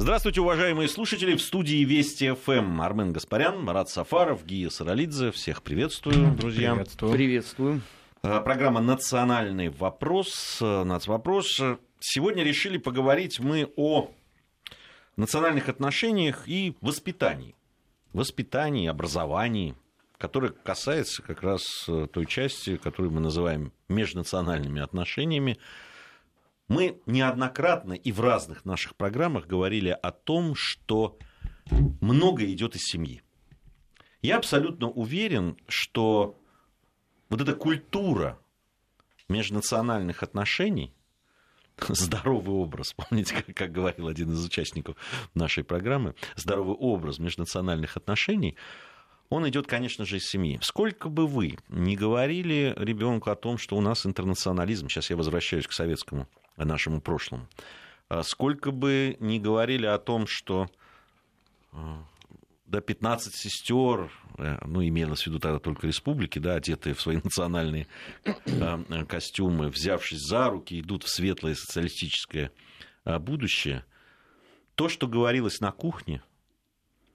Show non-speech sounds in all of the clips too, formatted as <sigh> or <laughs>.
Здравствуйте, уважаемые слушатели. В студии Вести ФМ Армен Гаспарян, Марат Сафаров, Гия Саралидзе. Всех приветствую, друзья. Приветствую. Приветствую. Э, программа «Национальный вопрос». Э, Нацвопрос. Сегодня решили поговорить мы о национальных отношениях и воспитании. Воспитании, образовании, которое касается как раз э, той части, которую мы называем межнациональными отношениями, мы неоднократно и в разных наших программах говорили о том, что многое идет из семьи. Я абсолютно уверен, что вот эта культура межнациональных отношений, <laughs> здоровый образ, помните, как, как говорил один из участников нашей программы, здоровый образ межнациональных отношений, он идет, конечно же, из семьи. Сколько бы вы ни говорили ребенку о том, что у нас интернационализм, сейчас я возвращаюсь к советскому нашему прошлому. А сколько бы ни говорили о том, что а, до 15 сестер, э, ну, имелось в виду тогда только республики, да, одетые в свои национальные а, костюмы, взявшись за руки, идут в светлое социалистическое будущее. То, что говорилось на кухне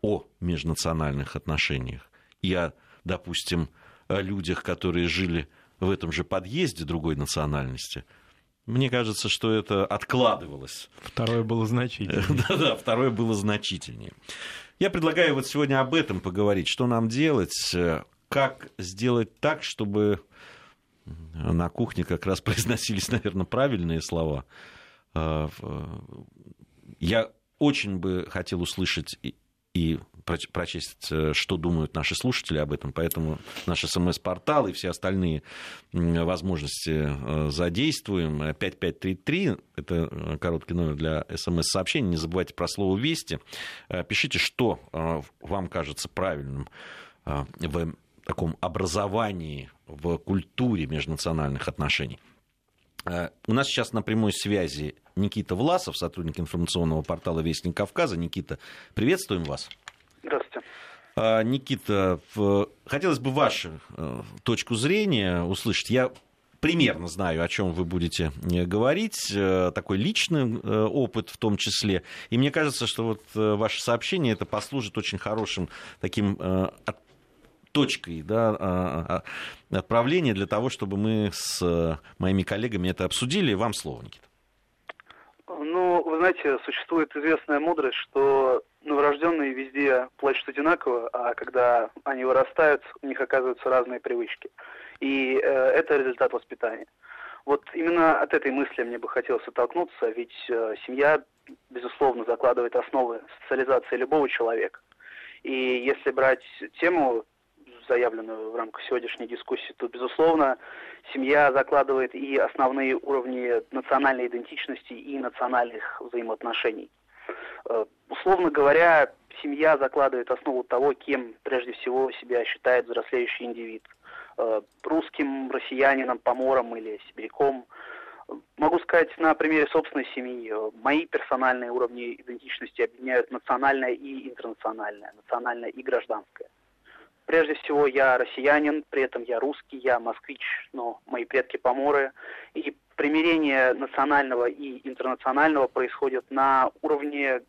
о межнациональных отношениях и о, допустим, о людях, которые жили в этом же подъезде другой национальности – мне кажется, что это откладывалось. Второе было значительнее. <laughs> Да-да, второе было значительнее. Я предлагаю вот сегодня об этом поговорить. Что нам делать? Как сделать так, чтобы на кухне как раз <laughs> произносились, наверное, правильные слова. А, я очень бы хотел услышать и прочесть, э, что думают наши слушатели об этом, поэтому наш смс-портал и все остальные возможности э, задействуем. 5533 – это э, короткий номер для смс-сообщений. Не забывайте про слово «Вести». Пишите, что вам кажется правильным в таком образовании, в культуре межнациональных отношений. У нас сейчас на прямой связи Никита Власов, сотрудник информационного портала «Вестник Кавказа». Никита, приветствуем вас. Здравствуйте. А, Никита, хотелось бы вашу э, точку зрения услышать. Я примерно знаю, о чем вы будете э, говорить, э, такой личный опыт в том числе. И мне кажется, что вот ваше сообщение это послужит очень хорошим таким точкой да, а, а, отправления для того, чтобы мы с моими коллегами это обсудили. Вам слово, Никита. Вы знаете, существует известная мудрость, что новорожденные везде плачут одинаково, а когда они вырастают, у них оказываются разные привычки. И э, это результат воспитания. Вот именно от этой мысли мне бы хотелось оттолкнуться, ведь э, семья, безусловно, закладывает основы социализации любого человека. И если брать тему, заявленную в рамках сегодняшней дискуссии, то, безусловно, семья закладывает и основные уровни национальной идентичности и национальных взаимоотношений. Э, условно говоря, семья закладывает основу того, кем прежде всего себя считает взрослеющий индивид. Э, русским, россиянином, помором или сибиряком. Могу сказать на примере собственной семьи. Мои персональные уровни идентичности объединяют национальное и интернациональное, национальное и гражданское. Прежде всего, я россиянин, при этом я русский, я москвич, но мои предки поморы. И примирение национального и интернационального происходит на уровне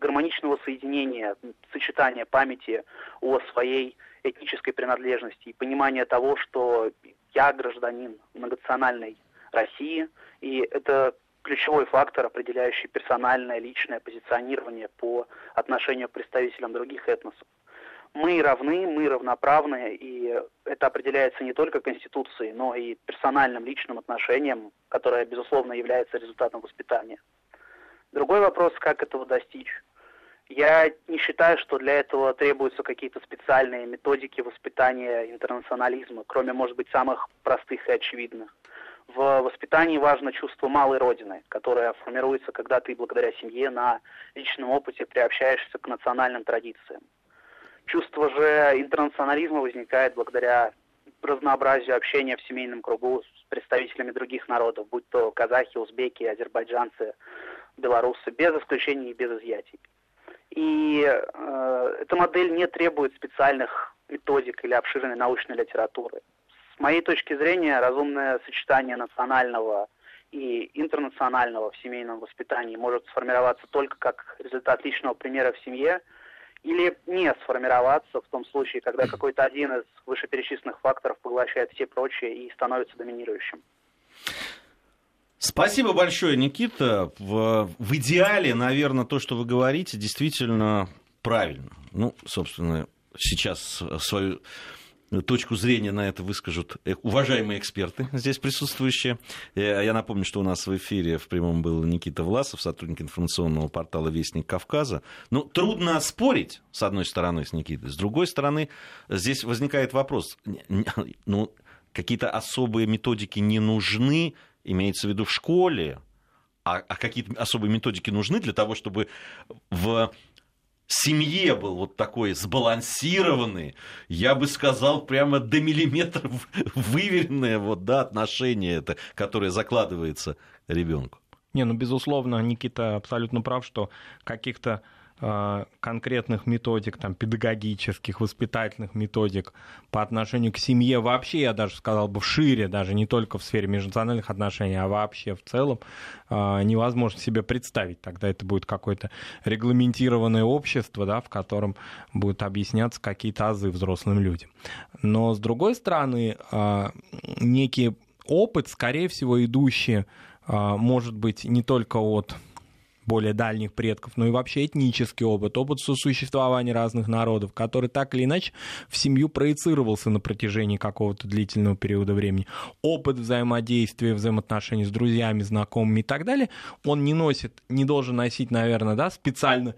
гармоничного соединения, сочетания памяти о своей этнической принадлежности и понимания того, что я гражданин многонациональной России, и это ключевой фактор, определяющий персональное, личное позиционирование по отношению к представителям других этносов мы равны, мы равноправны, и это определяется не только Конституцией, но и персональным личным отношением, которое, безусловно, является результатом воспитания. Другой вопрос, как этого достичь. Я не считаю, что для этого требуются какие-то специальные методики воспитания интернационализма, кроме, может быть, самых простых и очевидных. В воспитании важно чувство малой родины, которое формируется, когда ты благодаря семье на личном опыте приобщаешься к национальным традициям. Чувство же интернационализма возникает благодаря разнообразию общения в семейном кругу с представителями других народов, будь то казахи, узбеки, азербайджанцы, белорусы, без исключений и без изъятий. И э, эта модель не требует специальных методик или обширной научной литературы. С моей точки зрения, разумное сочетание национального и интернационального в семейном воспитании может сформироваться только как результат личного примера в семье, или не сформироваться в том случае, когда какой-то один из вышеперечисленных факторов поглощает все прочие и становится доминирующим. Спасибо большое, Никита. В, в идеале, наверное, то, что вы говорите, действительно правильно. Ну, собственно, сейчас свою точку зрения на это выскажут э, уважаемые эксперты здесь присутствующие. Э, я напомню, что у нас в эфире в прямом был Никита Власов, сотрудник информационного портала «Вестник Кавказа». Ну, трудно спорить, с одной стороны, с Никитой. С другой стороны, здесь возникает вопрос. Ну, какие-то особые методики не нужны, имеется в виду в школе, а, а какие-то особые методики нужны для того, чтобы в семье был вот такой сбалансированный, я бы сказал, прямо до миллиметров выверенное вот, да, отношение это, которое закладывается ребенку. Не, ну, безусловно, Никита абсолютно прав, что каких-то конкретных методик, там, педагогических, воспитательных методик по отношению к семье вообще, я даже сказал бы, шире, даже не только в сфере межнациональных отношений, а вообще в целом, э, невозможно себе представить. Тогда это будет какое-то регламентированное общество, да, в котором будут объясняться какие-то азы взрослым людям. Но, с другой стороны, э, некий опыт, скорее всего, идущий, может быть, не только от более дальних предков, но и вообще этнический опыт, опыт сосуществования разных народов, который так или иначе в семью проецировался на протяжении какого-то длительного периода времени. Опыт взаимодействия, взаимоотношений с друзьями, знакомыми и так далее, он не носит, не должен носить, наверное, да, специально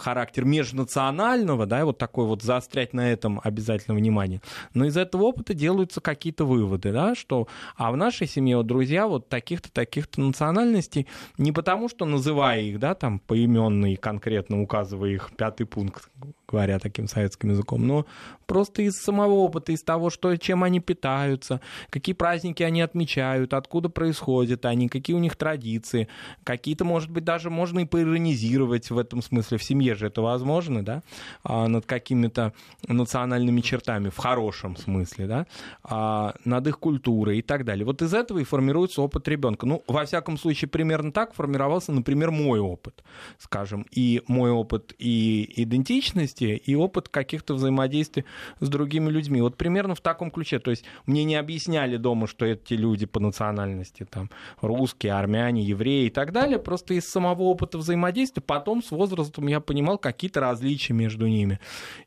характер межнационального, да, вот такой вот заострять на этом обязательно внимание. Но из этого опыта делаются какие-то выводы, да, что, а в нашей семье вот друзья вот таких-то, таких-то национальностей, не потому что называя их, да, там, поименно и конкретно указывая их пятый пункт, говоря таким советским языком, но просто из самого опыта, из того, что, чем они питаются, какие праздники они отмечают, откуда происходят они, какие у них традиции, какие-то, может быть, даже можно и поиронизировать в этом смысле. В семье же это возможно, да, а, над какими-то национальными чертами, в хорошем смысле, да, а, над их культурой и так далее. Вот из этого и формируется опыт ребенка. Ну, во всяком случае, примерно так формировался, например, мой опыт, скажем, и мой опыт и идентичности, и опыт каких-то взаимодействий с другими людьми. Вот примерно в таком ключе. То есть мне не объясняли дома, что эти люди по национальности, там, русские, армяне, евреи и так далее, просто из самого опыта взаимодействия. Потом с возрастом я понимал, какие-то различия между ними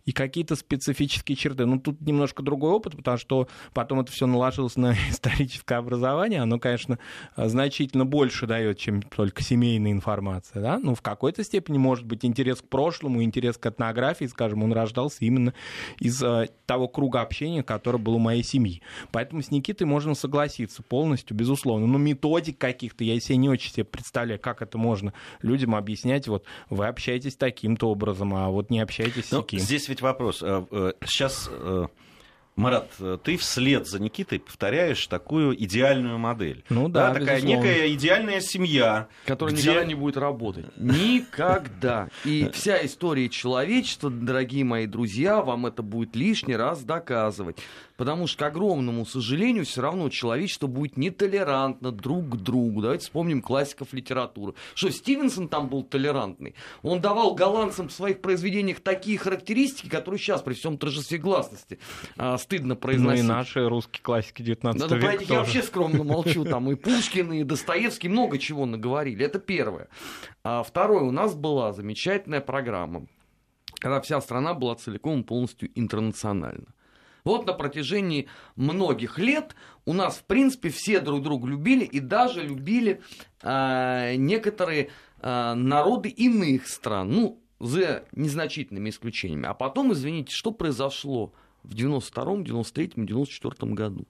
и какие-то специфические черты. Ну, тут немножко другой опыт, потому что потом это все наложилось на <laughs> историческое образование. Оно, конечно, значительно больше дает, чем только семейная информация. Да? Ну, в какой-то степени, может быть, интерес к прошлому, интерес к этнографии, скажем, он рождался именно из э, того круга общения, который был у моей семьи. Поэтому с Никитой можно согласиться полностью, безусловно. Но методик каких-то я себе не очень себе представляю, как это можно людям объяснять. Вот вы общаетесь таким-то образом, а вот не общаетесь с ну, таким. Здесь ведь вопрос. Э, э, сейчас Марат, ты вслед за Никитой повторяешь такую идеальную модель. Ну да, да такая безусловно. некая идеальная семья. Которая где... никогда не будет работать. Никогда. И вся история человечества, дорогие мои друзья, вам это будет лишний раз доказывать. Потому что, к огромному сожалению, все равно человечество будет нетолерантно друг к другу. Давайте вспомним классиков литературы. Что, Стивенсон там был толерантный? Он давал голландцам в своих произведениях такие характеристики, которые сейчас при всем торжестве гласности а, стыдно произносить. Ну и наши русские классики 19 да, века тоже. Я вообще скромно молчу. Там и Пушкин, и Достоевский много чего наговорили. Это первое. А второе, у нас была замечательная программа, когда вся страна была целиком и полностью интернациональна. Вот на протяжении многих лет у нас, в принципе, все друг друга любили и даже любили э, некоторые э, народы иных стран, ну, за незначительными исключениями. А потом, извините, что произошло в 92-м, 93-м, 94-м году?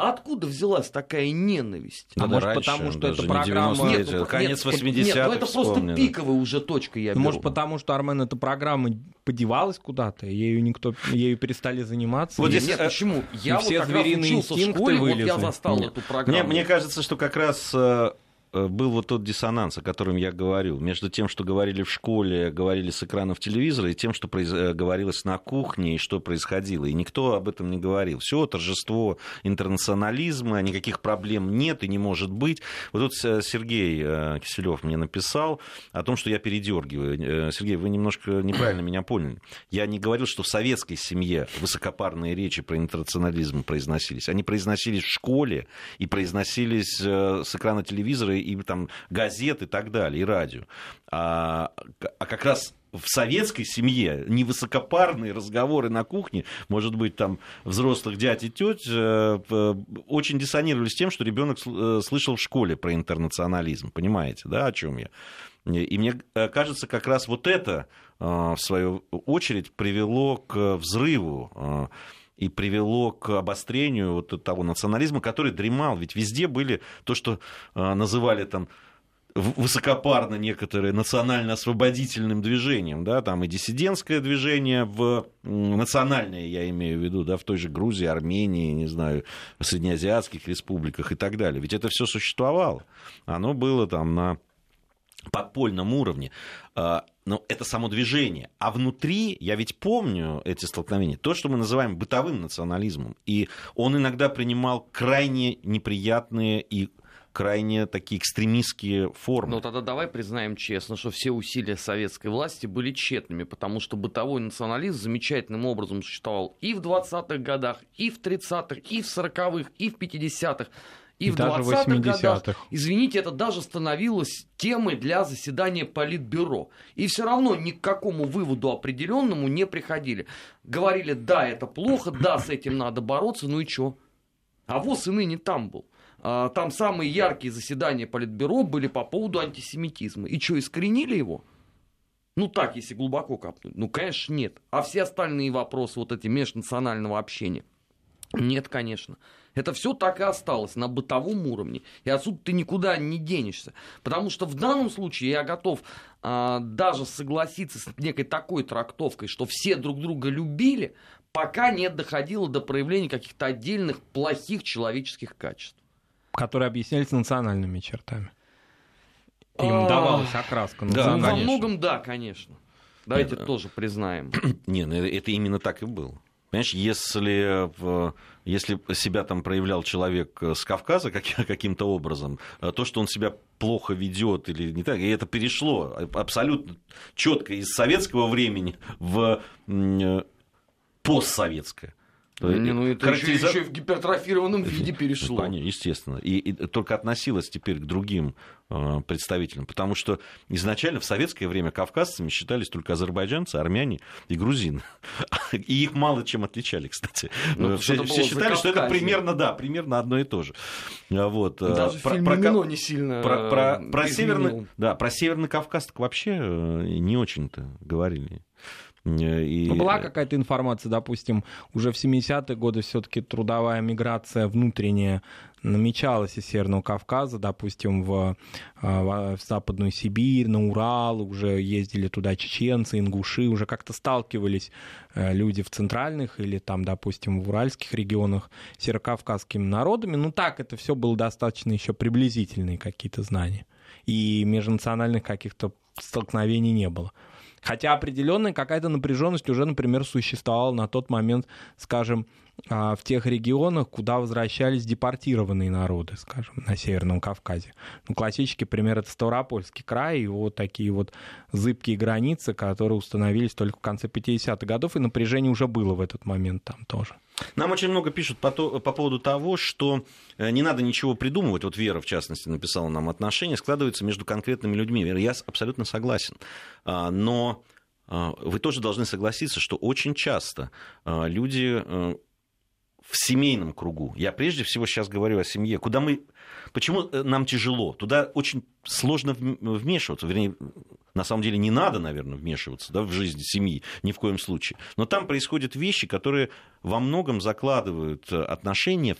А откуда взялась такая ненависть? А может, раньше, потому что это программа... Нет, ну, конец 80-х Нет, ну это просто пиковая уже точка, я беру. Может, потому что, Армен, эта программа подевалась куда-то, ею никто, ею перестали заниматься. Вот здесь, нет, почему? Я вот все звериные инстинкты в школе, вот я застал нет. эту программу. Мне, мне кажется, что как раз э, э, был вот тот диссонанс, о котором я говорил, между тем, что говорили в школе, говорили с экранов телевизора, и тем, что произ... Э, говорилось на кухне, и что происходило. И никто об этом не говорил. Все торжество интернационализма, никаких проблем нет и не может быть. Вот тут Сергей Киселев мне написал о том, что я передергиваю. Сергей, вы немножко неправильно меня поняли. Я не говорил, что в советской семье высокопарные речи про интернационализм произносились. Они произносились в школе и произносились э, с экрана телевизора и там газет и так далее, и радио. А, а как раз в советской семье невысокопарные разговоры на кухне, может быть, там взрослых дядь и теть, э, очень диссонировали с тем, что ребенок э, слышал в школе про интернационализм. Понимаете, да, о чем я? И мне кажется, как раз вот это, в свою очередь, привело к взрыву и привело к обострению вот того национализма, который дремал. Ведь везде были то, что а, называли там высокопарно некоторые национально-освободительным движением, да, там и диссидентское движение в национальное, я имею в виду, да, в той же Грузии, Армении, не знаю, среднеазиатских республиках и так далее. Ведь это все существовало. Оно было там на подпольном уровне. А, но это само движение. А внутри, я ведь помню эти столкновения, то, что мы называем бытовым национализмом. И он иногда принимал крайне неприятные и крайне такие экстремистские формы. Ну тогда давай признаем честно, что все усилия советской власти были тщетными, потому что бытовой национализм замечательным образом существовал и в 20-х годах, и в 30-х, и в 40-х, и в 50-х и в 20-х годах, извините, это даже становилось темой для заседания Политбюро. И все равно ни к какому выводу определенному не приходили. Говорили, да, это плохо, да, с этим надо бороться, ну и что? А ВОЗ и ныне там был. А, там самые яркие заседания Политбюро были по поводу антисемитизма. И что, искоренили его? Ну так, если глубоко копнуть. Ну, конечно, нет. А все остальные вопросы вот эти межнационального общения? Нет, конечно. Это все так и осталось на бытовом уровне. И отсюда ты никуда не денешься. Потому что в данном случае я готов а, даже согласиться с некой такой трактовкой, что все друг друга любили, пока не доходило до проявления каких-то отдельных плохих человеческих качеств. Которые объяснялись национальными чертами. Им а... давалась окраска. Да, ну, во многом да, конечно. Давайте Нет, тоже признаем. <clears throat> Нет, ну, это именно так и было. Понимаешь, если, если себя там проявлял человек с Кавказа <laughs> каким-то образом, то, что он себя плохо ведет или не так, и это перешло абсолютно четко из советского времени в постсоветское. Не, ну это Характериза... еще, еще в гипертрофированном виде перешло. Конечно, естественно. И, и только относилось теперь к другим э, представителям. Потому что изначально в советское время кавказцами считались только азербайджанцы, армяне и грузины. <laughs> И их мало чем отличали, кстати. Ну, все, все считали, что это примерно, да, примерно одно и то же. А вот. Э, Даже про, фильм про, Мино не сильно про, про, про, северный, да, про Северный Кавказ вообще э, не очень-то говорили. Э, и... Ну, была какая-то информация, допустим, уже в 70-е годы все-таки трудовая миграция внутренняя намечалась из Северного Кавказа, допустим, в, э, в Западную Сибирь, на Урал, уже ездили туда чеченцы, ингуши, уже как-то сталкивались э, люди в центральных или там, допустим, в уральских регионах с северокавказскими народами. Ну так, это все было достаточно еще приблизительные какие-то знания. И межнациональных каких-то столкновений не было. Хотя определенная какая-то напряженность уже, например, существовала на тот момент, скажем, а, в тех регионах, куда возвращались депортированные народы, скажем, на Северном Кавказе. Ну, классический пример — это Ставропольский край, вот такие вот зыбкие границы, которые установились только в конце 50-х годов, и напряжение уже было в этот момент там тоже. Нам очень много пишут по, то, по поводу того, что э, не надо ничего придумывать. Вот Вера, в частности, написала нам отношения, складываются между конкретными людьми. Вера, я абсолютно согласен. А, но а, вы тоже должны согласиться, что очень часто а, люди э, в семейном кругу, я прежде всего сейчас говорю о семье, куда мы... Почему э, нам тяжело? Туда очень сложно вмешиваться. Вернее, на самом деле не надо, наверное, вмешиваться да, в жизнь семьи, ни в коем случае. Но там происходят вещи, которые во многом закладывают отношения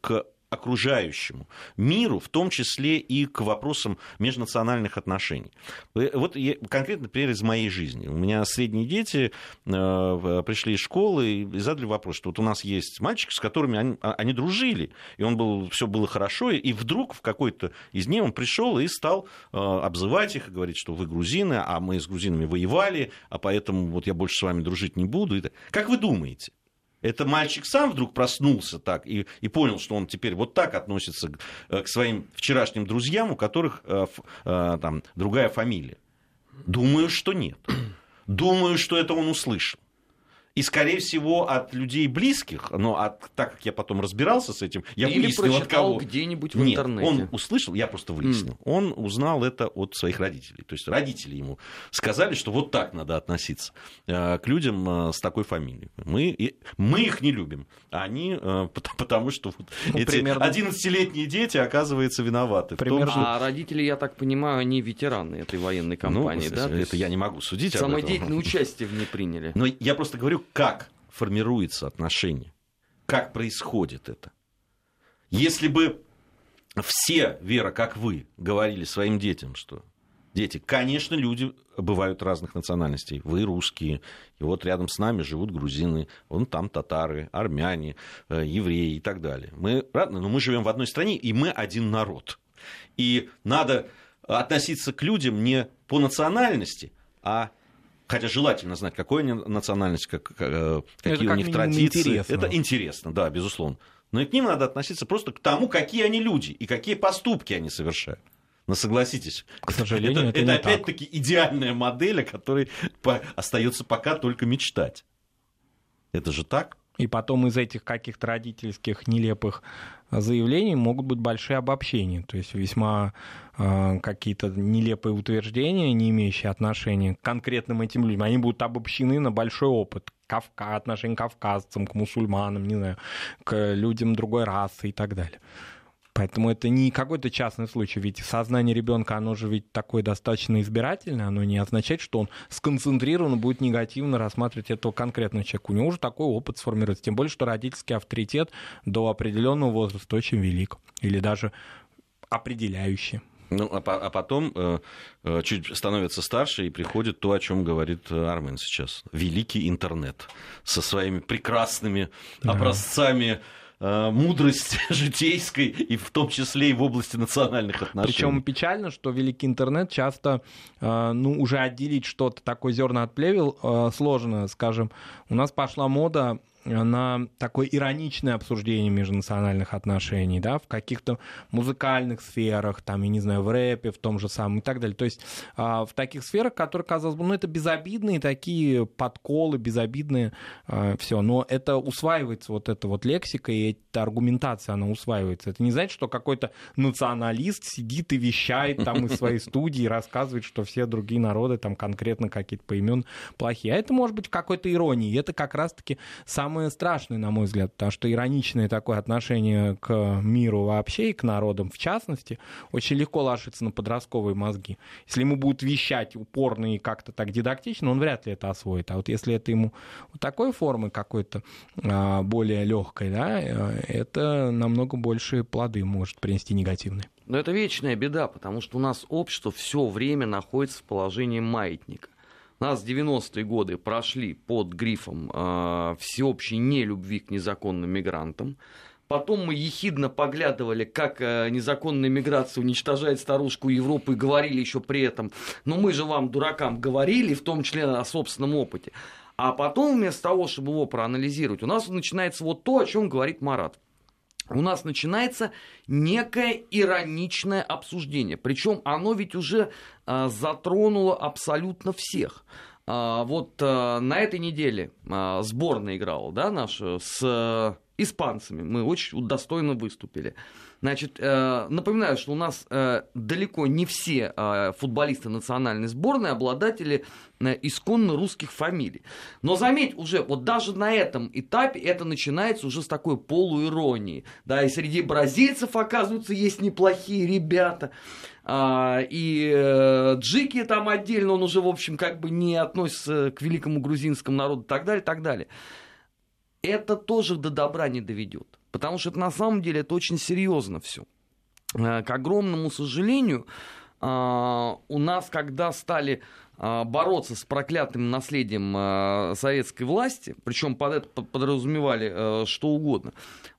к окружающему миру, в том числе и к вопросам межнациональных отношений. Э, вот я, конкретно пример из моей жизни. У меня средние дети э, пришли из школы и задали вопрос, что вот у нас есть мальчик, с которыми они, а, они дружили, и он был, все было хорошо, и вдруг в какой-то из дней он пришел и стал э, обзывать их и говорить, что вы грузины, а мы с грузинами воевали, а поэтому вот я больше с вами дружить не буду. Как вы думаете? Это мальчик сам вдруг проснулся так и, и понял, что он теперь вот так относится к, э, к своим вчерашним друзьям, у которых э, э, там другая фамилия. Думаю, что нет. Думаю, что это он услышал. И, скорее всего, от людей близких, но от, так как я потом разбирался с этим, я Или выяснил от кого. где-нибудь в Нет, интернете. он услышал, я просто выяснил. Mm. Он узнал это от своих родителей. То есть родители ему сказали, что вот так надо относиться э, к людям э, с такой фамилией. Мы, мы их не любим, а они, э, потому что вот ну, эти примерно... 11-летние дети, оказывается, виноваты. Примерно... Том, что... А родители, я так понимаю, они ветераны этой военной ну, кампании, ну, да? Это я не могу судить Самодеятельное участие в ней приняли. Но я просто говорю, как формируется отношение, как происходит это. Если бы все, Вера, как вы, говорили своим детям, что дети, конечно, люди бывают разных национальностей. Вы русские, и вот рядом с нами живут грузины, вон там татары, армяне, э, евреи и так далее. Мы разные, но мы живем в одной стране, и мы один народ. И надо относиться к людям не по национальности, а Хотя желательно знать, какой они национальность, как, э, какие у них традиции. Интересно. Это интересно, да, безусловно. Но и к ним надо относиться просто к тому, какие они люди и какие поступки они совершают. Но согласитесь, к сожалению, это, это, это опять-таки идеальная модель, о которой остается пока только мечтать. Это же так? И потом из этих каких-то родительских нелепых заявлений могут быть большие обобщения, то есть весьма э, какие-то нелепые утверждения, не имеющие отношения к конкретным этим людям, они будут обобщены на большой опыт. Кавка, отношения к кавказцам, к мусульманам, не знаю, к людям другой расы и так далее. Поэтому это не какой-то частный случай, ведь сознание ребенка, оно же ведь такое достаточно избирательное, оно не означает, что он сконцентрированно будет негативно рассматривать этого конкретного человека. У него уже такой опыт сформируется, тем более, что родительский авторитет до определенного возраста очень велик, или даже определяющий. Ну, а, а потом э, э, чуть становится старше и приходит то, о чем говорит э, Армен сейчас. Великий интернет со своими прекрасными да. образцами Э, мудрости <laughs> житейской, и в том числе и в области национальных отношений. Причем печально, что великий интернет часто, э, ну, уже отделить что-то такое зерна от плевел э, сложно, скажем. У нас пошла мода на такое ироничное обсуждение межнациональных отношений, да, в каких-то музыкальных сферах, там, я не знаю, в рэпе, в том же самом и так далее. То есть а, в таких сферах, которые, казалось бы, ну, это безобидные такие подколы, безобидные а, все, но это усваивается, вот эта вот лексика и эта аргументация, она усваивается. Это не значит, что какой-то националист сидит и вещает там из своей <laughs> студии, рассказывает, что все другие народы там конкретно какие-то по имен плохие. А это может быть в какой-то иронии. Это как раз-таки сам самое страшное, на мой взгляд, потому что ироничное такое отношение к миру вообще и к народам в частности очень легко ложится на подростковые мозги. Если ему будут вещать упорно и как-то так дидактично, он вряд ли это освоит. А вот если это ему вот такой формы какой-то а, более легкой, да, э, это намного больше плоды может принести негативные. Но это вечная беда, потому что у нас общество все время находится в положении маятника. У нас 90-е годы прошли под грифом э, всеобщей нелюбви к незаконным мигрантам. Потом мы ехидно поглядывали, как э, незаконная миграция уничтожает старушку Европы и говорили еще при этом, но мы же вам, дуракам, говорили, в том числе о собственном опыте. А потом вместо того, чтобы его проанализировать, у нас начинается вот то, о чем говорит Марат у нас начинается некое ироничное обсуждение. Причем оно ведь уже а, затронуло абсолютно всех. А, вот а, на этой неделе а, сборная играла, да, наша, с а, испанцами. Мы очень достойно выступили. Значит, э, напоминаю, что у нас э, далеко не все э, футболисты национальной сборной обладатели исконно русских фамилий. Но заметь, уже вот даже на этом этапе это начинается уже с такой полуиронии. Да, и среди бразильцев, оказывается, есть неплохие ребята. А, и Джики там отдельно, он уже, в общем, как бы не относится к великому грузинскому народу и так далее, и так далее. Это тоже до добра не доведет. Потому что это на самом деле это очень серьезно все. К огромному сожалению, у нас, когда стали бороться с проклятым наследием советской власти, причем под это подразумевали что угодно,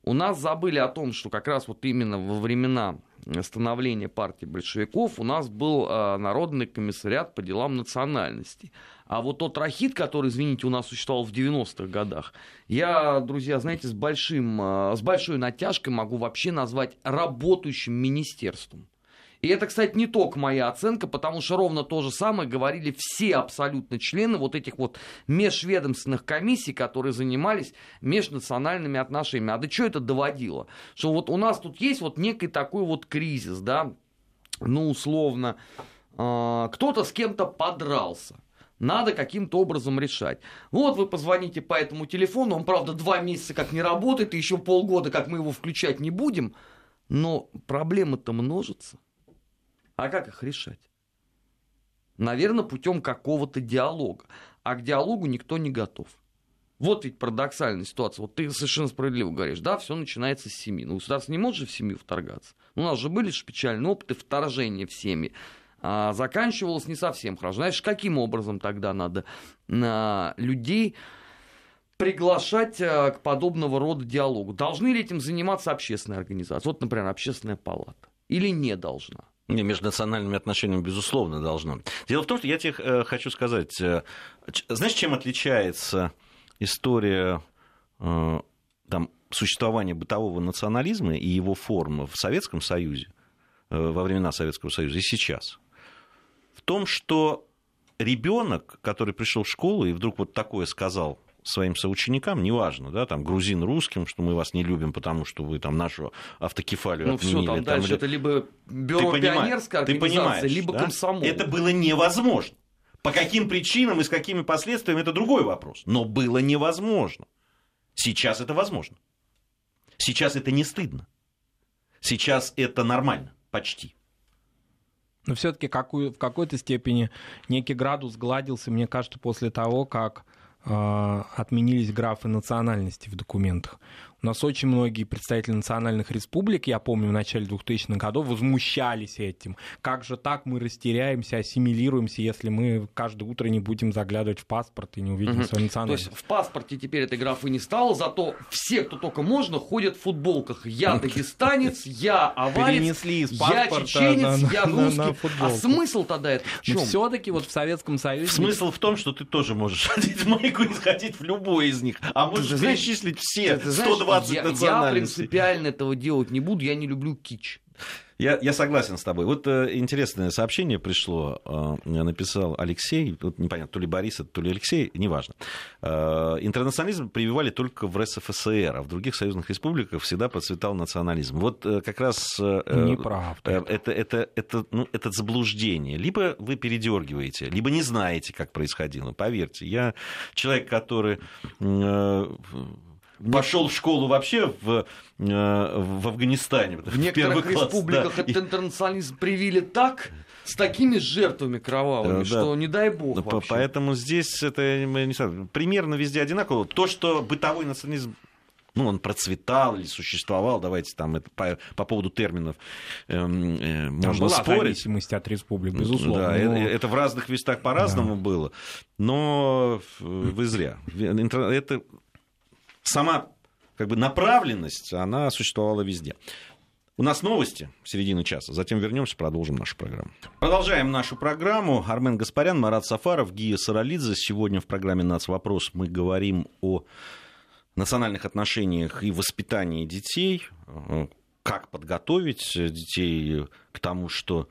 у нас забыли о том, что как раз вот именно во времена становления партии большевиков у нас был Народный комиссариат по делам национальностей. А вот тот рахит, который, извините, у нас существовал в 90-х годах, я, друзья, знаете, с, большим, с большой натяжкой могу вообще назвать работающим министерством. И это, кстати, не только моя оценка, потому что ровно то же самое говорили все абсолютно члены вот этих вот межведомственных комиссий, которые занимались межнациональными отношениями. А до чего это доводило? Что вот у нас тут есть вот некий такой вот кризис, да, ну, условно, кто-то с кем-то подрался надо каким-то образом решать. Вот вы позвоните по этому телефону, он, правда, два месяца как не работает, и еще полгода, как мы его включать не будем, но проблемы-то множатся. А как их решать? Наверное, путем какого-то диалога. А к диалогу никто не готов. Вот ведь парадоксальная ситуация. Вот ты совершенно справедливо говоришь, да, все начинается с семьи. Но государство не может же в семью вторгаться. У нас же были же печальные опыты вторжения в семьи а, заканчивалось не совсем хорошо. Знаешь, каким образом тогда надо а, людей приглашать а, к подобного рода диалогу? Должны ли этим заниматься общественные организации? Вот, например, общественная палата. Или не должна? Не, между национальными отношениями, безусловно, должно. Дело в том, что я тебе э, хочу сказать, э, знаешь, чем отличается история э, там, существования бытового национализма и его формы в Советском Союзе, во времена Советского Союза и сейчас? В том, что ребенок, который пришел в школу и вдруг вот такое сказал своим соученикам, неважно, да, там, грузин русским, что мы вас не любим, потому что вы там нашу автокефалию ну, отменили. Все, там, там дальше или... это либо бюро ты пионерская понимаешь, либо да? комсомол. Это было невозможно. По каким причинам и с какими последствиями, это другой вопрос. Но было невозможно. Сейчас это возможно. Сейчас это не стыдно. Сейчас это нормально, почти. Но все-таки какую, в какой-то степени некий градус гладился, мне кажется, после того, как э, отменились графы национальности в документах. У нас очень многие представители национальных республик, я помню, в начале 2000-х годов возмущались этим. Как же так мы растеряемся, ассимилируемся, если мы каждое утро не будем заглядывать в паспорт и не увидим угу. свою национальность? То есть в паспорте теперь этой графы не стало, зато все, кто только можно, ходят в футболках. Я дагестанец, я аварец, Перенесли из я чеченец, на, я русский. На, на а смысл тогда это в чем? Все-таки вот в Советском Союзе... Смысл в том, что ты тоже можешь <laughs> одеть майку и сходить в любой из них. А можешь перечислить все 120 20 я, я принципиально этого делать не буду, я не люблю кич. Я, я согласен с тобой. Вот э, интересное сообщение пришло, э, написал Алексей, вот непонятно, то ли Борис, то ли Алексей, неважно. Э, интернационализм прививали только в РСФСР, а в других союзных республиках всегда процветал национализм. Вот э, как раз... Э, Неправда. Э, это, это, это, ну, это заблуждение. Либо вы передергиваете, либо не знаете, как происходило. Поверьте, я человек, который... Э, пошел в школу вообще в, э, в Афганистане. В, в некоторых класс, республиках да. этот интернационализм привили так, с такими жертвами кровавыми, да, что не дай бог вообще. Поэтому здесь это не знаю, примерно везде одинаково. То, что бытовой национализм ну, он процветал или существовал, давайте там это по, по поводу терминов э, э, можно была спорить. зависимость от республик, безусловно. Да, но... это, это в разных местах по-разному да. было, но вы зря. Это сама как бы направленность, она существовала везде. У нас новости середины часа, затем вернемся, продолжим нашу программу. Продолжаем нашу программу. Армен Гаспарян, Марат Сафаров, Гия Саралидзе. Сегодня в программе «Нацвопрос» мы говорим о национальных отношениях и воспитании детей, как подготовить детей к тому, что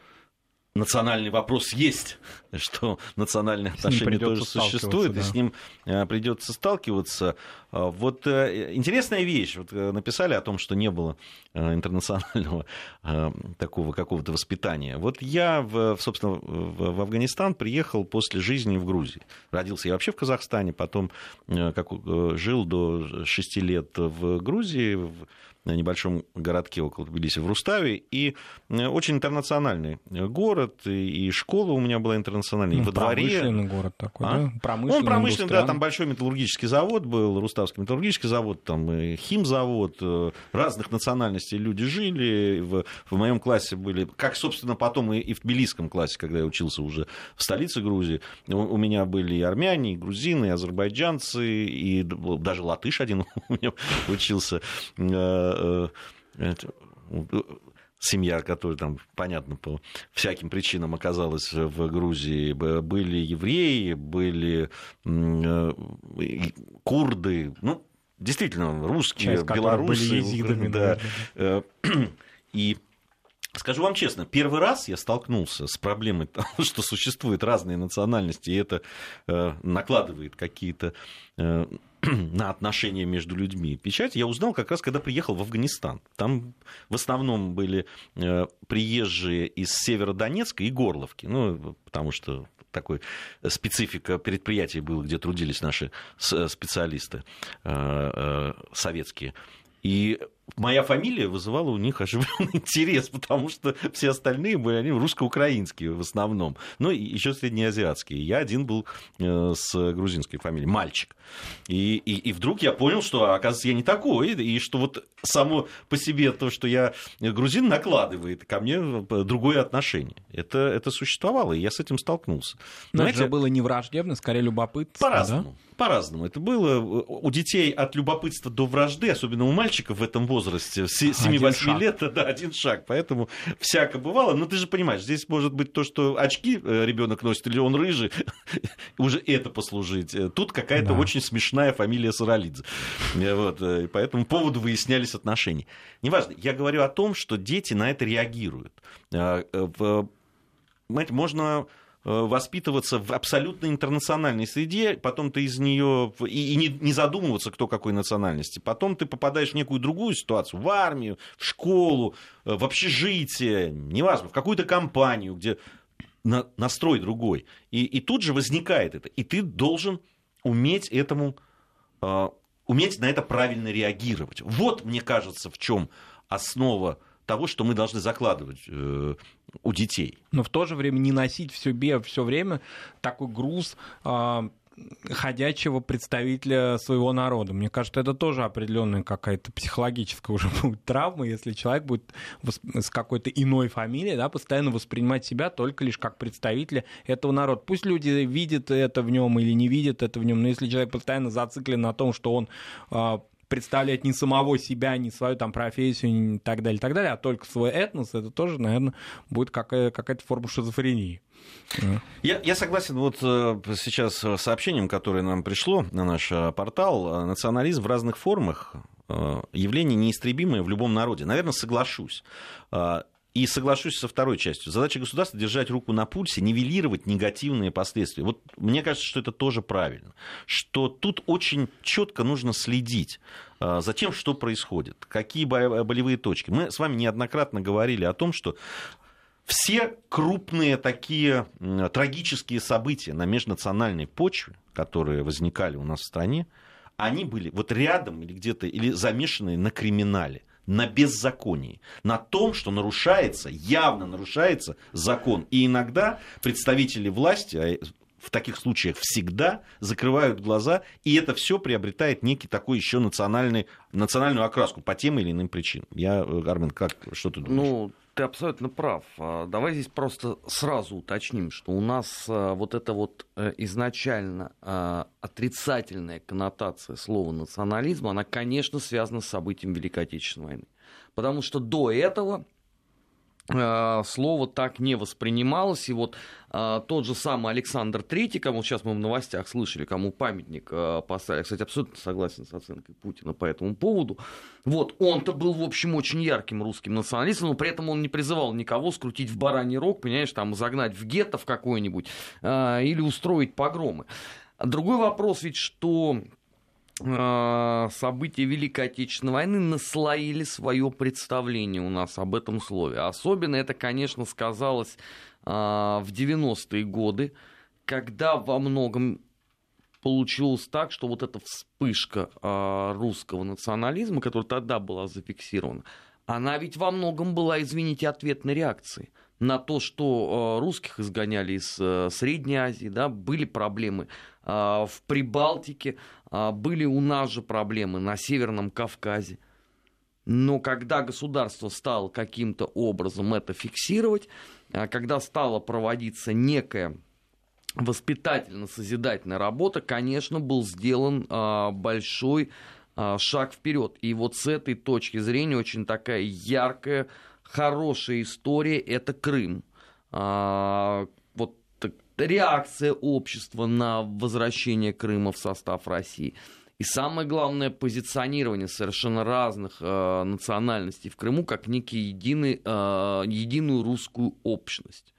национальный вопрос есть, <laughs> что национальные отношения тоже существуют, да. и с ним э, придется сталкиваться. А, вот э, интересная вещь. Вот э, написали о том, что не было интернационального <laughs> такого какого-то воспитания. Вот я, собственно, в Афганистан приехал после жизни в Грузии. Родился я вообще в Казахстане, потом как, жил до 6 лет в Грузии, небольшом городке около Тбилиси, в Руставе, и очень интернациональный город, и школа у меня была интернациональная, и Ну, во дворе... Промышленный город такой, А? да? Промышленный, Он промышленный, да, индустриальный. там большой металлургический завод был, Руставский металлургический завод, там и химзавод, э, разных национальностей люди жили, в, в моем классе были, как, собственно, потом и, и в тбилисском классе, когда я учился уже в столице Грузии, у, у меня были и армяне, и грузины, и азербайджанцы, и даже латыш один <laughs> у меня учился. Э, э, э, семья, которая там, понятно, по всяким причинам оказалась в Грузии, были евреи, были курды, ну, действительно, русские, Часть белорусы. были езидами, да. наверное. <clears throat> И Скажу вам честно, первый раз я столкнулся с проблемой <laughs> того, что существуют разные национальности, и это накладывает какие-то <clears throat> на отношения между людьми печать, я узнал как раз, когда приехал в Афганистан. Там в основном были э, приезжие из Северодонецка и Горловки, ну, потому что такой специфика предприятий было, где трудились наши с- специалисты э, э, советские. И моя фамилия вызывала у них оживленный <laughs> интерес, потому что все остальные были они русско-украинские в основном, ну и еще среднеазиатские. Я один был э, с грузинской фамилией, мальчик. И, и, и вдруг я понял, что, оказывается, я не такой, и что вот само по себе то, что я грузин, накладывает ко мне другое отношение. Это, это существовало, и я с этим столкнулся. Но Знаете, это было не враждебно, скорее любопытно. по-разному. По-разному. Это было у детей от любопытства до вражды, особенно у мальчиков в этом возрасте, с 7-8 шаг. лет, <laughs> да, один шаг. Поэтому всяко бывало. Но ты же понимаешь, здесь может быть то, что очки ребенок носит, или он рыжий, <laughs> уже это послужить. Тут какая-то Да. очень смешная фамилия Саралидзе. Э, Вот, э, и по этому поводу выяснялись отношения. Неважно, я говорю о том, что дети на это реагируют. Э, э, Понимаете, можно э, воспитываться в абсолютно интернациональной среде, потом ты из нее и, и не, не задумываться, кто какой национальности. Потом ты попадаешь в некую другую ситуацию, в армию, в школу, э, в общежитие, неважно, в какую-то компанию, где на- настрой другой. И, и тут же возникает это. И ты должен уметь этому, э, уметь на это правильно реагировать. Вот, мне кажется, в чем основа того, что мы должны закладывать э, у детей. Но в то же время не носить в себе все время такой груз а, ходячего представителя своего народа. Мне кажется, это тоже определенная какая-то психологическая уже <laughs> будет травма, если человек будет с какой-то иной фамилией да, постоянно воспринимать себя только лишь как представителя этого народа. Пусть люди видят это в нем или не видят это в нем, но если человек постоянно зациклен на том, что он а, представляет не самого себя, не свою там профессию и так далее, так далее, а только свой этнос, это тоже, наверное, будет какая- какая-то форма шизофрении. Я, я согласен вот э, сейчас с сообщением, которое нам пришло на наш э, портал. Национализм в разных формах э, явление неистребимое в любом народе. Наверное, соглашусь. И соглашусь со второй частью. Задача государства держать руку на пульсе, нивелировать негативные последствия. Вот мне кажется, что это тоже правильно. Что тут очень четко нужно следить э, за тем, что происходит, какие бо- болевые точки. Мы с вами неоднократно говорили о том, что все крупные такие трагические события на межнациональной почве, которые возникали у нас в стране, они были вот рядом или где-то, или замешаны на криминале, на беззаконии, на том, что нарушается, явно нарушается закон. И иногда представители власти, а в таких случаях всегда закрывают глаза, и это все приобретает некий такой еще национальный, национальную окраску по тем или иным причинам. Я, э, Армен, как, что ты думаешь? Ну, ты абсолютно прав. А, Давай здесь просто сразу уточним, что у нас а, вот эта вот э, изначально а, отрицательная коннотация слова национализм, она, конечно, связана с событием Великой Отечественной войны. Потому что до этого слово так не воспринималось, и вот а, тот же самый Александр Третий, кому сейчас мы в новостях слышали, кому памятник а, поставили, кстати, абсолютно согласен с оценкой Путина по этому поводу, вот, он-то был, в общем, очень ярким русским националистом, но при этом он не призывал никого скрутить в бараний рог, понимаешь, там, загнать в гетто в какой-нибудь или устроить погромы. Другой вопрос ведь, что э, события Великой Отечественной войны наслоили свое представление у нас об этом слове. Особенно это, конечно, сказалось э, в 90-е годы, когда во многом получилось так, что вот эта вспышка э, русского национализма, которая тогда была зафиксирована, она ведь во многом была, извините, ответной реакцией на то, что э, русских изгоняли из э, Средней Азии, да, были проблемы э, в Прибалтике, э, были у нас же проблемы на Северном Кавказе. Но когда государство стало каким-то образом это фиксировать, э, когда стала проводиться некая воспитательно-созидательная работа, конечно, был сделан большой шаг вперед. И вот с этой точки зрения очень такая яркая, хорошая история это Крым. Реакция общества на возвращение Крыма в состав России. И самое главное, позиционирование совершенно разных э, национальностей в Крыму как некий единый, э, единую русскую общность.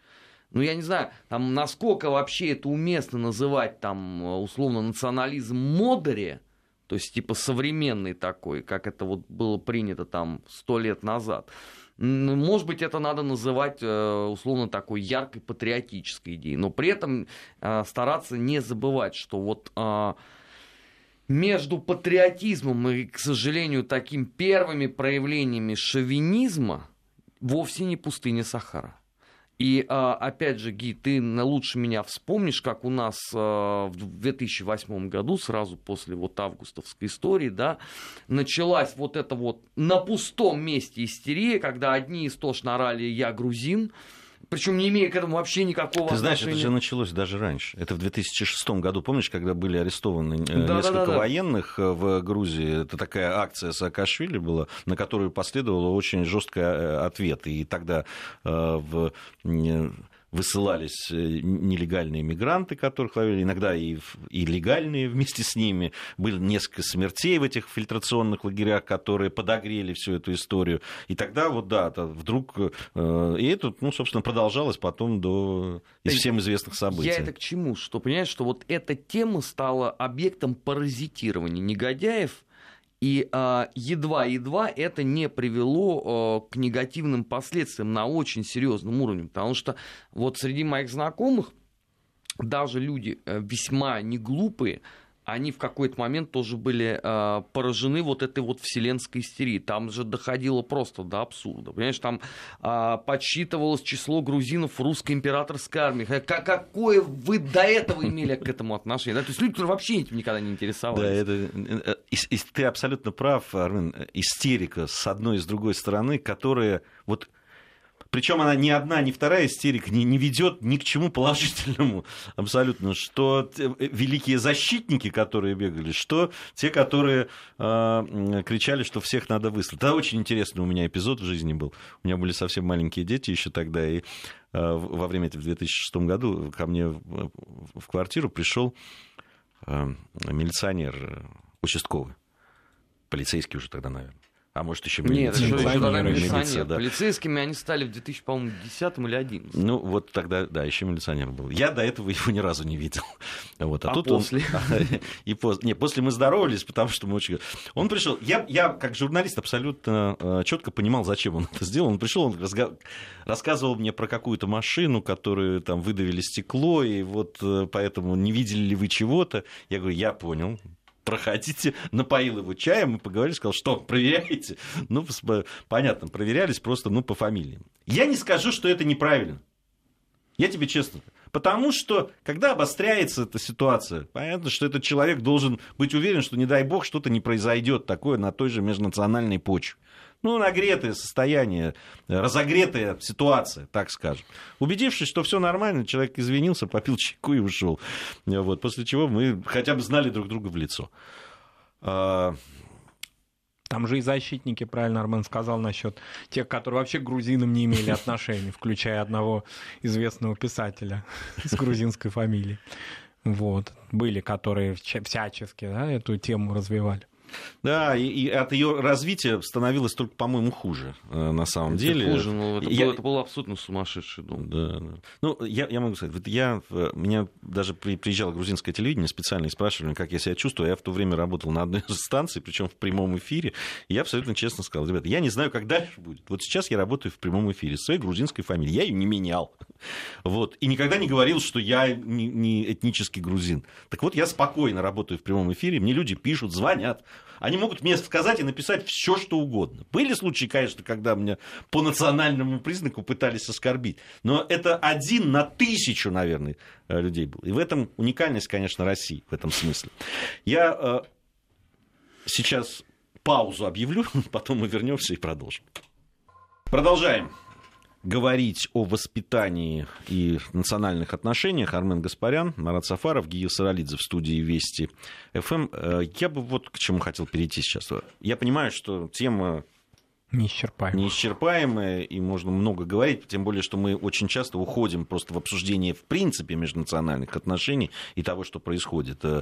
Ну, я не знаю, там, насколько вообще это уместно называть, там, условно, национализм Модере, то есть, типа, современный такой, как это вот было принято там сто лет назад. Может быть, это надо называть э, условно такой яркой патриотической идеей, но при этом э, стараться не забывать, что вот э, между патриотизмом и, к сожалению, таким первыми проявлениями шовинизма вовсе не пустыня Сахара. И а, опять же, Ги, ты лучше меня вспомнишь, как у нас а, в 2008 году, сразу после вот августовской истории, да, началась вот эта вот на пустом месте истерия, когда одни истошно орали «я грузин», причем не имея к этому вообще никакого Ты знаешь, отношения. это же началось даже раньше. Это в 2006 году, помнишь, когда были арестованы э, да, несколько да, да, военных да. в Грузии? Это такая акция Саакашвили была, на которую последовал очень жесткий э, ответ. И тогда э, в высылались э, нелегальные мигранты, которых ловили, иногда и, и легальные вместе с ними. Было несколько смертей в этих фильтрационных лагерях, которые подогрели всю эту историю. И тогда вот, да, вдруг... Э, и это, ну, собственно, продолжалось потом до из всем известных событий. Я это к чему? Что, понимаешь, что вот эта тема стала объектом паразитирования негодяев, и а, едва-едва это не привело к негативным последствиям на очень серьезном уровне. Потому что вот среди моих знакомых даже люди э, весьма неглупые, они в какой-то момент тоже были э, поражены вот этой вот вселенской истерией. Там же доходило просто до абсурда. Понимаешь, там э, подсчитывалось число грузинов в русской императорской армии. Как, какое вы до этого имели к этому отношение? Да? То есть люди, которые вообще этим никогда не интересовались. Да, это, э, и, и ты абсолютно прав, Армен. Истерика с одной и с другой стороны, которая вот причем она ни одна, ни вторая истерика не, не ведет ни к чему положительному <laughs> абсолютно. Что великие защитники, которые бегали, что те, которые э, кричали, что всех надо выслать. Это очень интересный у меня эпизод в жизни был. У меня были совсем маленькие дети еще тогда, и э, во время этого в 2006 году ко мне в, в квартиру пришел э, милиционер участковый, полицейский уже тогда, наверное а может, еще Нет, еще, еще тогда милиционер. Да. Полицейскими они стали в 2010 или 2011. Ну, вот тогда, да, еще милиционер был. Я до этого его ни разу не видел. <laughs> Вот, а, а тут после? Он, <laughs> и после, не, после мы здоровались, потому что мы очень... Он пришел... Я, я как журналист абсолютно э, четко понимал, зачем он это сделал. Он пришел, он разга... рассказывал мне про какую-то машину, которую там выдавили стекло, и вот э, поэтому не видели ли вы чего-то. Я говорю, я понял, проходите, напоил его чаем и поговорили, сказал, что, проверяете? Ну, понятно, проверялись просто, ну, по фамилиям. Я не скажу, что это неправильно. Я тебе честно. Потому что, когда обостряется эта ситуация, понятно, что этот человек должен быть уверен, что, не дай бог, что-то не произойдет такое на той же межнациональной почве ну, нагретое состояние, разогретая ситуация, так скажем. Убедившись, что все нормально, человек извинился, попил чайку и ушел. Вот, после чего мы хотя бы знали друг друга в лицо. А, там же и защитники, правильно Армен сказал, насчет тех, которые вообще к грузинам не имели <laughs> отношения, включая одного известного писателя с грузинской фамилией. Вот. Были, которые всячески да, эту тему развивали. Да, и, и от ее развития становилось только, по-моему, хуже э, на самом деле. Хуже, но это, Я- был, это был абсолютно сумасшедший дом. Да, да. Ну, я, я могу сказать, вот я, э, меня даже при- приезжало грузинское телевидение, специально спрашивали, как я себя чувствую. Я в то время работал на одной <laughs> из станций, причем в прямом эфире. И я абсолютно честно сказал, ребята, я не знаю, как дальше будет. Вот сейчас я работаю в прямом эфире с своей грузинской фамилией. Я ее не менял. <laughs> Вот. И никогда не говорил, что я не, не этнический грузин. Так вот, я спокойно работаю в прямом эфире, мне люди пишут, звонят. Они могут мне сказать и написать все, что угодно. Были случаи, конечно, когда меня по национальному признаку пытались оскорбить. Но это один на тысячу, наверное, э, людей был. И в этом уникальность, конечно, России в этом смысле. Я э, сейчас паузу объявлю, <laughs> потом мы вернемся и продолжим. Продолжаем говорить о воспитании и национальных отношениях. Армен Гаспарян, Марат Сафаров, Гия Саралидзе в студии Вести ФМ. Э, Я бы вот к чему хотел перейти сейчас. Я понимаю, что тема Неисчерпаемо. неисчерпаемая, и можно много говорить, тем более, что мы очень часто уходим просто в обсуждение в принципе межнациональных отношений и того, что происходит, э,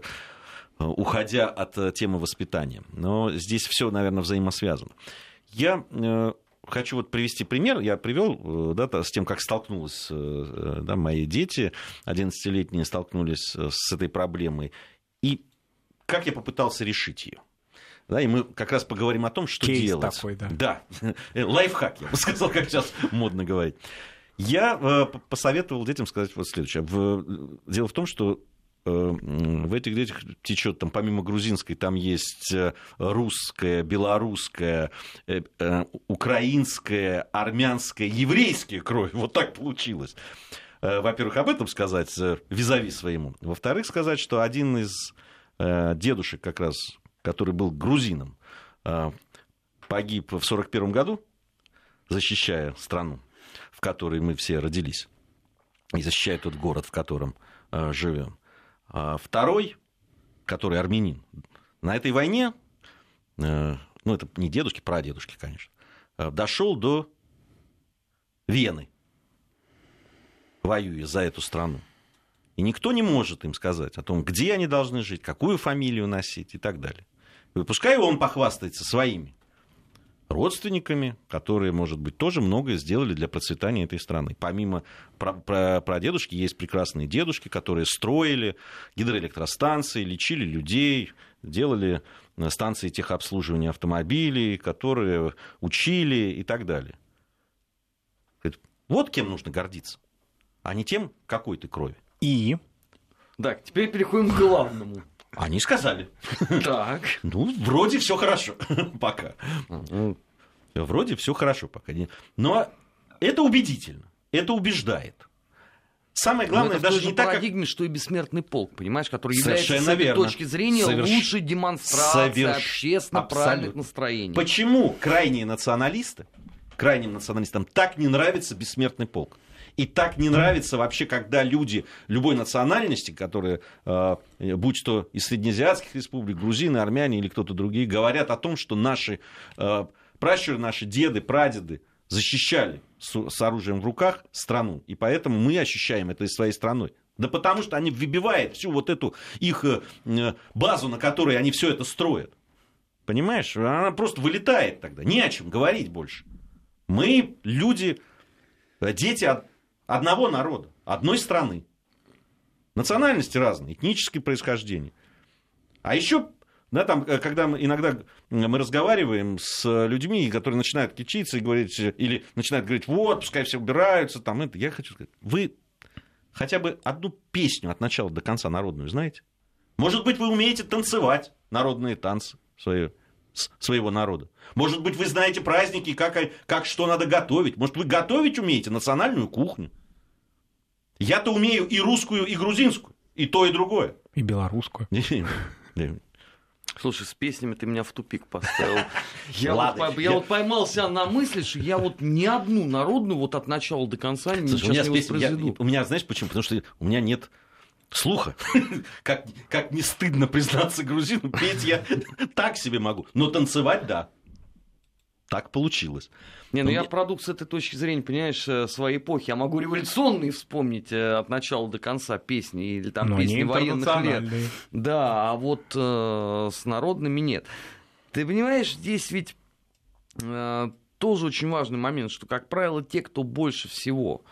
уходя от э, темы воспитания. Но здесь все, наверное, взаимосвязано. Я хочу вот привести пример. Я привел э, да, с тем, как столкнулись э, э, да, мои дети, 11-летние столкнулись с этой проблемой, и как я попытался решить ее. Да, и мы как раз поговорим о том, что Кейс делать. такой, да. Да, <laughs> лайфхак, я бы сказал, как сейчас модно говорить. Я э, посоветовал детям сказать вот следующее. В- Дело в том, что в этих детях течет там помимо грузинской, там есть э, русская, белорусская, э, э, украинская, армянская, еврейская кровь. Вот так получилось. Э, Во-первых, об этом сказать э, визави своему. Во-вторых, сказать, что один из э, дедушек как раз, который был грузином, э, погиб в 1941 году, защищая страну, в которой мы все родились, и защищая тот город, в котором э, живем. А второй, который армянин, на этой войне, э, ну это не дедушки, прадедушки, конечно, э, дошел до Вены, воюя за эту страну. И никто не может им сказать о том, где они должны жить, какую фамилию носить и так далее. И пускай он похвастается своими родственниками, которые, может быть, тоже многое сделали для процветания этой страны. Помимо прадедушки, есть прекрасные дедушки, которые строили гидроэлектростанции, лечили людей, делали э, станции техобслуживания автомобилей, которые учили и так далее. Вот кем нужно гордиться, а не тем, какой ты крови. И Так, теперь переходим к главному. Они сказали. Так. Ну, вроде все <laughs> хорошо пока. Вроде все хорошо пока. Но это убедительно, это убеждает. Самое главное, даже же не так, как... что и бессмертный полк, понимаешь, который является Совершенно с этой верно. точки зрения Соверш- лучшей демонстрацией Соверш- общественно правильных настроений. Почему крайние националисты, крайним националистам так не нравится бессмертный полк? И так не нравится вообще, когда люди любой национальности, которые, э, будь то из среднеазиатских республик, грузины, армяне или кто-то другие, говорят о том, что наши э, пращуры, наши деды, прадеды защищали с, оружием в руках страну, и поэтому мы ощущаем это своей страной. Да потому что они выбивают всю вот эту их э, базу, на которой они все это строят. Понимаешь? Она просто вылетает тогда. Не о чем говорить больше. Мы люди, дети от одного народа, одной страны. Национальности разные, этническое происхождение. А еще, да, там, э, когда мы, иногда мы разговариваем с людьми, которые начинают кичиться и говорить, э, или начинают говорить, вот, пускай все убираются, там это, я хочу сказать, вы хотя бы одну песню от начала до конца народную знаете? Может быть, вы умеете танцевать народные танцы свои- своего народа. Может быть, вы знаете праздники, как, как что надо готовить. Может, вы готовить умеете национальную кухню. Я-то умею и русскую, и грузинскую, и то, и другое. и белорусскую. Слушай, с песнями ты меня в тупик поставил. <laughs> Я, Ладно, вот, по- я я- вот поймался на мысли, что я вот ни одну народную вот от начала до конца Слушай, у ничего меня, не с песней- я- у меня, знаешь почему? Потому что у меня нет слуха. <laughs> как, как не стыдно признаться грузину, петь я <laughs> так себе могу. Но танцевать, да. Так получилось. Не, ну Ну, я мне- продукт с этой точки зрения, понимаешь, э, своей эпохи. Я могу революционные вспомнить э, от начала до конца песни или там Но песни они военных лет. Да, а вот э, с народными нет. Ты понимаешь, здесь ведь э, тоже очень важный момент, что, как правило, те, кто больше всего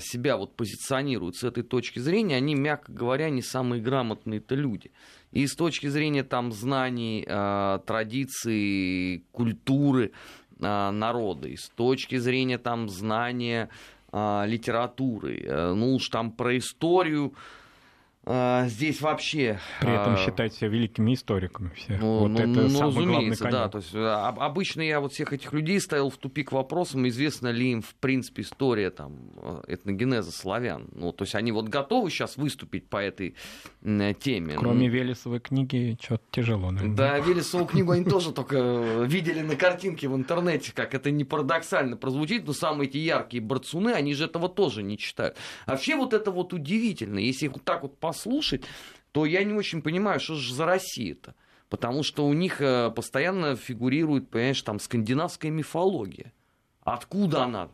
себя вот позиционируют с этой точки зрения, они, мягко говоря, не самые грамотные-то люди. И с точки зрения там знаний, э, традиций, культуры э, народа, и с точки зрения там знания литературы, э, ну уж там про историю, а, здесь вообще... При этом а, считать себя великими историками все. Ну, вот ну, это ну, самый разумеется, да. То есть, а, обычно я вот всех этих людей ставил в тупик вопросом, известна ли им, в принципе, история там, э, этногенеза славян. Ну, то есть они вот готовы сейчас выступить по этой теме. Кроме Ну, Велесовой книги, что-то тяжело, наверное. Да, Велесову книгу они тоже только видели на картинке в интернете, как это не парадоксально прозвучит, но самые эти яркие борцуны, они же этого тоже не читают. А Вообще вот это вот удивительно, если их вот так вот послушать, то я не очень понимаю, что же за Россия-то. Потому что у них э, постоянно фигурирует, понимаешь, там скандинавская мифология. Откуда она?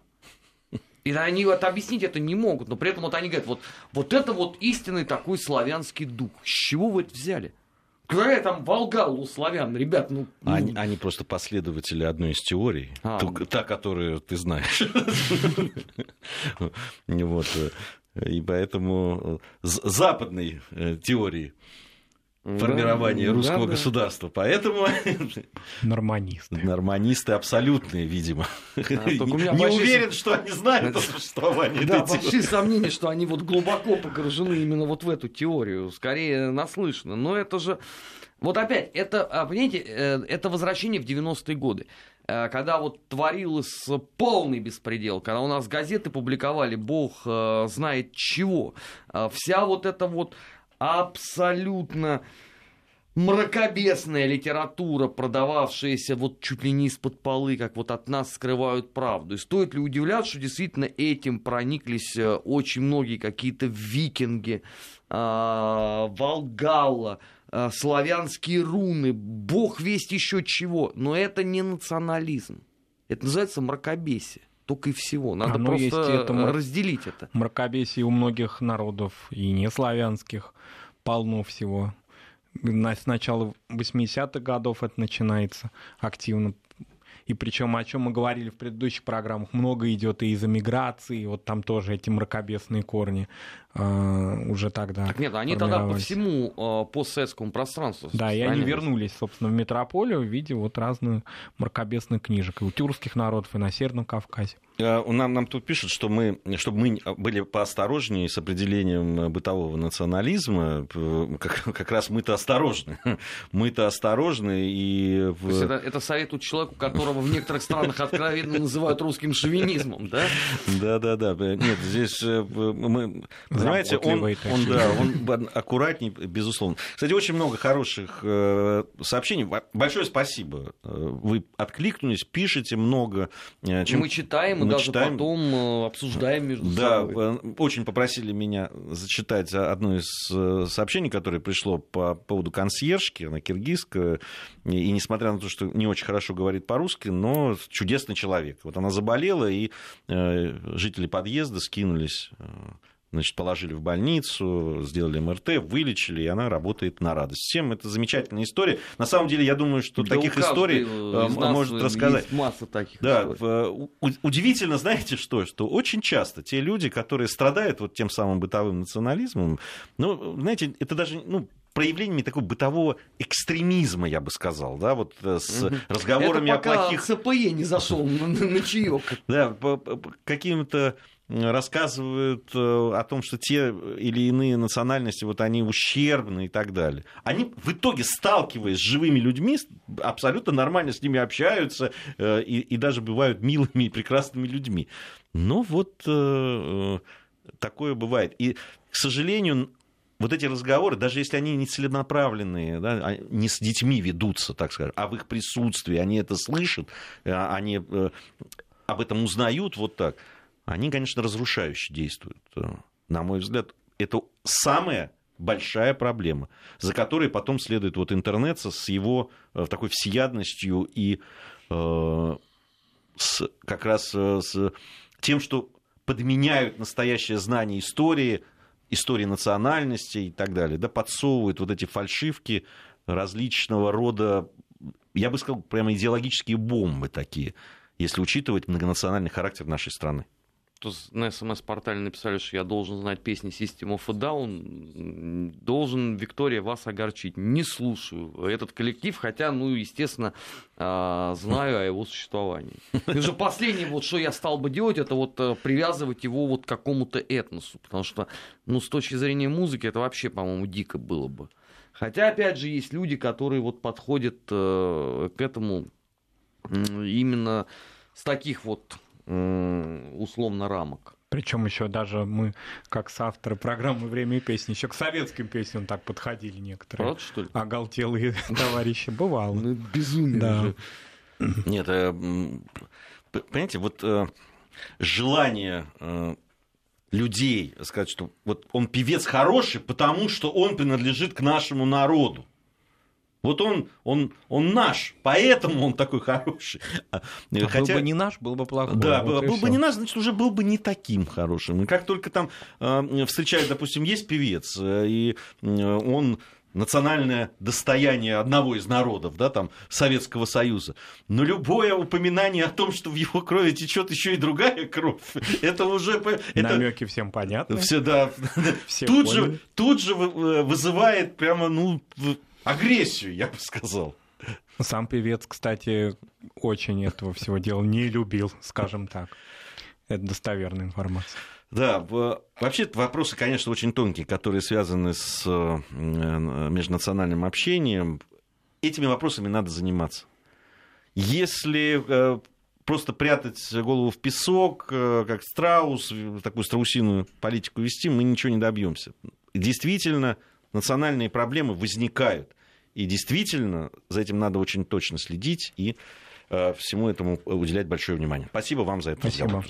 И они вот объяснить это не могут, но при этом вот они говорят, вот, вот это вот истинный такой славянский дух. С чего вы это взяли? Какая там Волгал у славян, ребят, ну... ну, Они, они просто последователи одной из теорий, А. ту- та, которую ты знаешь. <laughs> Вот. И поэтому э, западной э, теории формирования да, русского да. государства. Поэтому <laughs> Норманисты. норманисты абсолютные, видимо. <laughs> меня Не большие- уверен, что они знают о существовании Да, этой теории. большие сомнения, что они вот глубоко погружены именно вот в эту теорию. Скорее наслышно. Но это же... Вот опять, это, а, понимаете, э, это возвращение в 90-е годы. Э, Когда вот творилось полный беспредел, когда у нас газеты публиковали бог э, знает чего. Э, Вся вот эта вот абсолютно мракобесная литература, продававшаяся вот чуть ли не из-под полы, как вот от нас скрывают правду. И стоит ли удивляться, что действительно этим прониклись э, очень многие какие-то викинги, а, Волгалла, славянские руны, бог весть еще чего. Но это не национализм. Это называется мракобесие. Только и всего. Надо Оно просто есть, это мрак- разделить это. Мракобесие у многих народов и не славянских полно всего. С начала 80-х годов это начинается активно. И причем, о чем мы говорили в предыдущих программах, много идет и из эмиграции, вот там тоже эти мракобесные корни а, уже тогда. Так нет, они тогда по всему э, постсоветскому пространству Да, и они вернулись, собственно, в метрополию в виде вот разных мракобесных книжек и у тюркских народов, и на Северном Кавказе. Э, Нам, нам тут пишут, что мы, чтобы мы были поосторожнее с определением э, бытового национализма. Как, как раз мы-то осторожны. <laughs> Мы-то осторожны и... в- То есть это, это советует человеку, которого в некоторых странах откровенно называют русским шовинизмом, да? <laughs> Да, да, да. Нет, здесь э, мы, понимаете, он, он, да, он аккуратней, безусловно. Кстати, очень много хороших э, сообщений. Большое спасибо. Э, Вы откликнулись, пишете много. э, чем- Мы читаем и мы даже читаем. потом обсуждаем между Да, собой. э, очень попросили меня зачитать одно из сообщений, которое пришло по поводу консьержки, она киргизская, и, и несмотря на то, что не очень хорошо говорит по-русски, но чудесный человек. Вот она заболела, и э, жители подъезда скинулись, значит, положили в больницу, сделали МРТ, вылечили, и она работает на радость. Всем это замечательная история. На самом деле, я думаю, что Да таких историй э, э, может рассказать. Масса таких Да, историй. у- удивительно, знаете что, что очень часто те люди, которые страдают вот тем самым бытовым национализмом, ну, знаете, это даже, ну, проявлениями такого бытового экстремизма, я бы сказал, да, вот э, с разговорами Это о пока плохих, ЦПЕ не зашел на, на, чаек. да, каким-то рассказывают э, о том, что те или иные национальности, вот они ущербны и так далее. Они в итоге, сталкиваясь с живыми людьми, абсолютно нормально с ними общаются э, и, и даже бывают милыми и прекрасными людьми. Но вот э, такое бывает. И, к сожалению, вот эти разговоры, даже если они не целенаправленные, да, а не с детьми ведутся, так скажем, а в их присутствии они это слышат, они об этом узнают вот так, они, конечно, разрушающе действуют. На мой взгляд, это самая большая проблема, за которой потом следует вот интернет с его э, такой всеядностью и э, с, как раз э, с тем, что подменяют настоящее знание истории, истории национальности и так далее, да, подсовывают вот эти фальшивки различного рода я бы сказал, прямо идеологические бомбы такие, если учитывать многонациональный характер нашей страны. Тут на смс-портале написали, что я должен знать песни System of a Down. Должен, Виктория, вас огорчить. Не слушаю этот коллектив, хотя, ну, естественно, а, знаю о его существовании. И уже последнее, вот, что я стал бы делать, это вот э, привязывать его вот к какому-то этносу. Потому что, ну, с точки зрения музыки, это вообще, по-моему, дико было бы. Хотя, опять же, есть люди, которые вот подходят э, к этому именно с таких вот условно рамок. Причем еще даже мы, как соавторы программы «Время и песни», еще к советским песням так подходили некоторые. Правда, что ли? Оголтелые <laughs> товарищи. Бывало. Ну, безумие да. же. Нет, э, понимаете, вот э, желание э, людей сказать, что вот он певец хороший, потому что он принадлежит к нашему народу. Вот он, он, он наш, поэтому он такой хороший. А Хотя... Был бы не наш, был бы плохой. Да, вот был бы не наш, значит, уже был бы не таким хорошим. И как только там э, встречают, допустим, есть певец, э, и э, он национальное достояние одного из народов, да, там, Советского Союза. Но любое упоминание о том, что в его крови течет еще и другая кровь, <laughs> это уже... Это... Намеки всем понятны. Все, да. <laughs> Все тут, же, тут же э, вызывает прямо, ну, агрессию, я бы сказал. Сам певец, кстати, очень этого всего дела не любил, скажем так. Это достоверная информация. Да, вообще вопросы, конечно, очень тонкие, которые связаны с э, межнациональным общением. Этими вопросами надо заниматься. Если э, просто прятать голову в песок, э, как страус, такую страусиную политику вести, мы ничего не добьемся. Действительно, национальные проблемы возникают. И действительно, за этим надо очень точно следить и э, всему этому уделять большое внимание. Спасибо вам за это. Спасибо.